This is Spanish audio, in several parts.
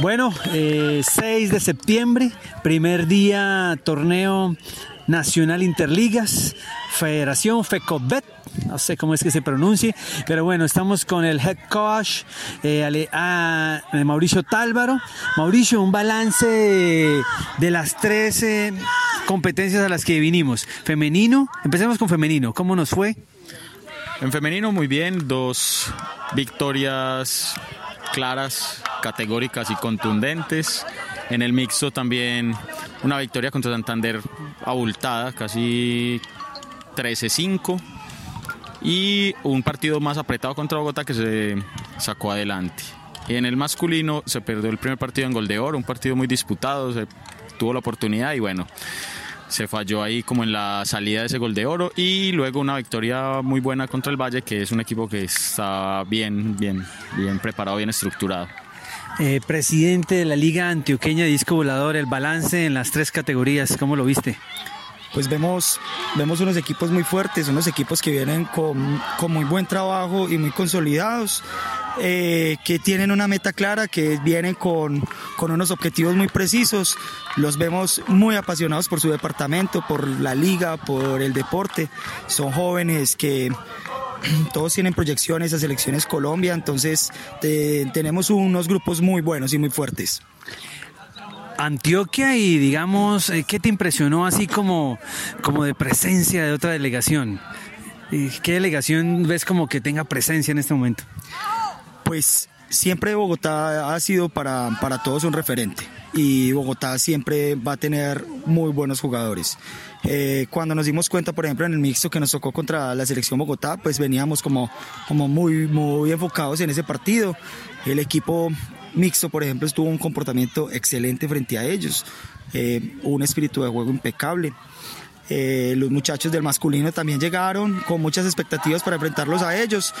Bueno, 6 eh, de septiembre, primer día torneo nacional Interligas, Federación FECOBET, no sé cómo es que se pronuncie, pero bueno, estamos con el head coach eh, ah, Mauricio Tálvaro. Mauricio, un balance de, las 13 competencias a las que vinimos. Femenino, empecemos con femenino, ¿cómo nos fue? En femenino muy bien, dos victorias claras, categóricas y contundentes. En el mixto también una victoria contra Santander abultada, casi 13-5. Y un partido más apretado contra Bogotá que se sacó adelante. En el masculino se perdió el primer partido en gol de oro, un partido muy disputado, se tuvo la oportunidad y bueno, se falló ahí como en la salida de ese gol de oro y luego una victoria muy buena contra el Valle, que es un equipo que está bien, bien, bien preparado, bien estructurado. Eh, presidente de la Liga Antioqueña Disco Volador, el balance en las tres categorías, ¿cómo lo viste? Pues vemos, vemos unos equipos muy fuertes, unos equipos que vienen con, con muy buen trabajo y muy consolidados. Eh, que tienen una meta clara, que vienen con, con, unos objetivos muy precisos. Los vemos muy apasionados por su departamento, por la liga, por el deporte. Son jóvenes que todos tienen proyecciones a selecciones Colombia, entonces tenemos unos grupos muy buenos y muy fuertes. Antioquia y digamos, eh, ¿qué te impresionó así como, como de presencia de otra delegación? ¿Qué delegación ves como que tenga presencia en este momento? Pues siempre Bogotá ha sido para, para todos un referente y Bogotá siempre va a tener muy buenos jugadores. Eh, cuando nos dimos cuenta, por ejemplo, en el mixto que nos tocó contra la selección Bogotá, pues veníamos como, como muy, muy enfocados en ese partido. El equipo mixto, por ejemplo, estuvo un comportamiento excelente frente a ellos, eh, un espíritu de juego impecable. Eh, los muchachos del masculino también llegaron con muchas expectativas para enfrentarlos a ellos,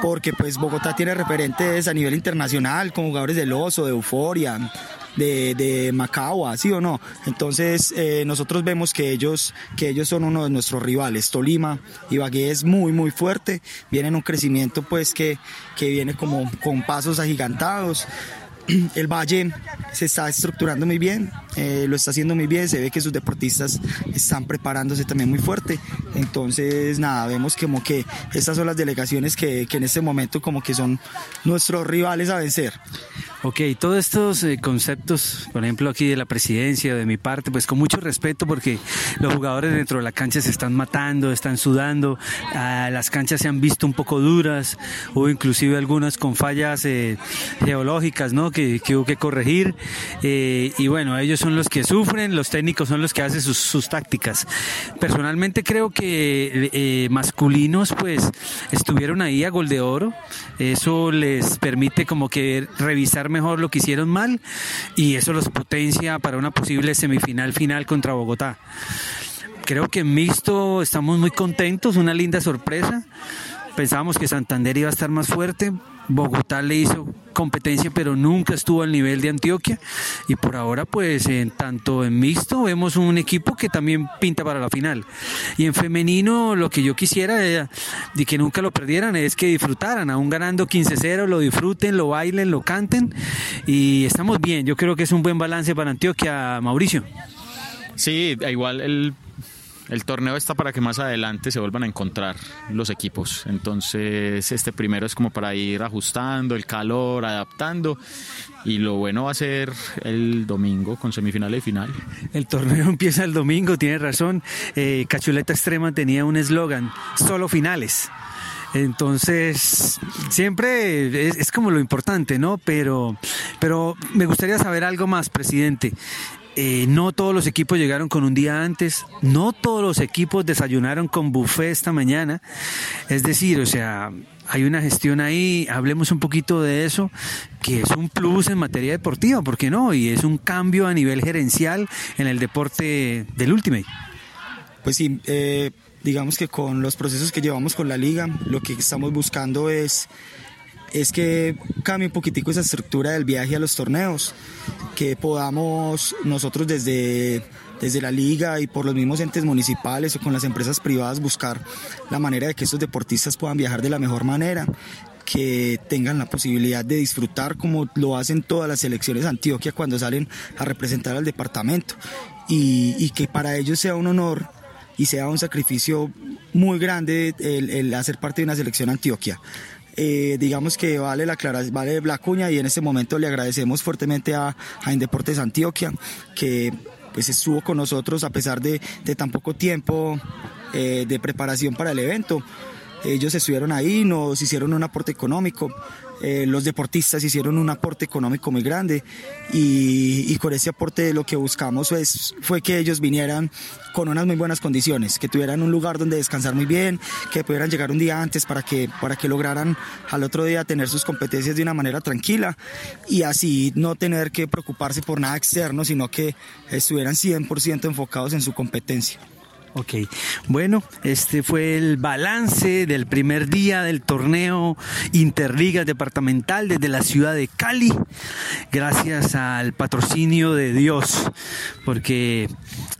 porque pues Bogotá tiene referentes a nivel internacional, con jugadores del Oso, de Euforia, de, Macao, ¿sí o no? Entonces eh, nosotros vemos que ellos, que ellos son uno de nuestros rivales. Tolima, Ibagué es muy, muy fuerte, viene en un crecimiento pues que, que viene como con pasos agigantados. el Valle se está estructurando muy bien, eh, lo está haciendo muy bien, se ve que sus deportistas están preparándose también muy fuerte. Entonces, nada, vemos como que estas son las delegaciones que, que en este momento como que son nuestros rivales a vencer. Ok, todos estos eh, conceptos, por ejemplo aquí de la presidencia, de mi parte, pues con mucho respeto porque los jugadores dentro de la cancha se están matando, están sudando, ah, las canchas se han visto un poco duras, hubo inclusive algunas con fallas eh, geológicas, ¿no? Que, hubo que corregir eh, y bueno, ellos son los que sufren, los técnicos son los que hacen sus, sus tácticas. Personalmente creo que masculinos pues estuvieron ahí a gol de oro, eso les permite como que revisar mejor lo que hicieron mal y eso los potencia para una posible semifinal final contra Bogotá. Creo que en mixto estamos muy contentos, una linda sorpresa. Pensábamos que Santander iba a estar más fuerte, Bogotá le hizo competencia, pero nunca estuvo al nivel de Antioquia. Y por ahora, pues, en, tanto en mixto vemos un equipo que también pinta para la final. Y en femenino, lo que yo quisiera de que nunca lo perdieran es que disfrutaran, aún ganando 15-0, lo disfruten, lo bailen, lo canten. Y estamos bien. Yo creo que es un buen balance para Antioquia, Mauricio. Sí, igual el el torneo está para que más adelante se vuelvan a encontrar los equipos. Entonces, este primero es como para ir ajustando el calor, adaptando. Y lo bueno va a ser el domingo con semifinal y final. El torneo empieza el domingo, tiene razón. Eh, Cachuleta Extrema tenía un eslogan, solo finales. Entonces, siempre es, es, como lo importante, ¿no? Pero, pero me gustaría saber algo más, presidente. Eh, no todos los equipos llegaron con un día antes, no todos los equipos desayunaron con buffet esta mañana. Es decir, o sea, hay una gestión ahí, hablemos un poquito de eso, que es un plus en materia deportiva, ¿por qué no? Y es un cambio a nivel gerencial en el deporte del Ultimate. Pues sí, eh, digamos que con los procesos que llevamos con la liga, lo que estamos buscando es es que cambie un poquitico esa estructura del viaje a los torneos, que podamos nosotros desde, desde la liga y por los mismos entes municipales o con las empresas privadas buscar la manera de que estos deportistas puedan viajar de la mejor manera que tengan la posibilidad de disfrutar como lo hacen todas las selecciones Antioquia cuando salen a representar al departamento y, que para ellos sea un honor y sea un sacrificio muy grande el, hacer parte de una selección Antioquia. Eh, digamos que vale la, vale la cuña y en este momento le agradecemos fuertemente a, a Indeportes Antioquia que pues estuvo con nosotros a pesar de, de tan poco tiempo eh, de preparación para el evento. Ellos estuvieron ahí, nos hicieron un aporte económico, eh, los deportistas hicieron un aporte económico muy grande y, con ese aporte lo que buscamos pues, fue que ellos vinieran con unas muy buenas condiciones, que tuvieran un lugar donde descansar muy bien, que pudieran llegar un día antes para que, para que lograran al otro día tener sus competencias de una manera tranquila y así no tener que preocuparse por nada externo, sino que estuvieran 100% enfocados en su competencia. Ok, bueno, este fue el balance del primer día del torneo Interligas Departamental desde la ciudad de Cali, gracias al patrocinio de Dios, porque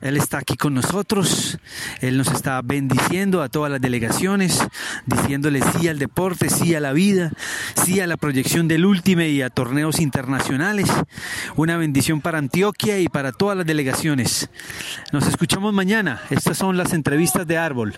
Él está aquí con nosotros, Él nos está bendiciendo a todas las delegaciones, diciéndole sí al deporte, sí a la vida, sí a la proyección del último y a torneos internacionales. Una bendición para Antioquia y para todas las delegaciones. Nos escuchamos mañana. Son las entrevistas de Árbol.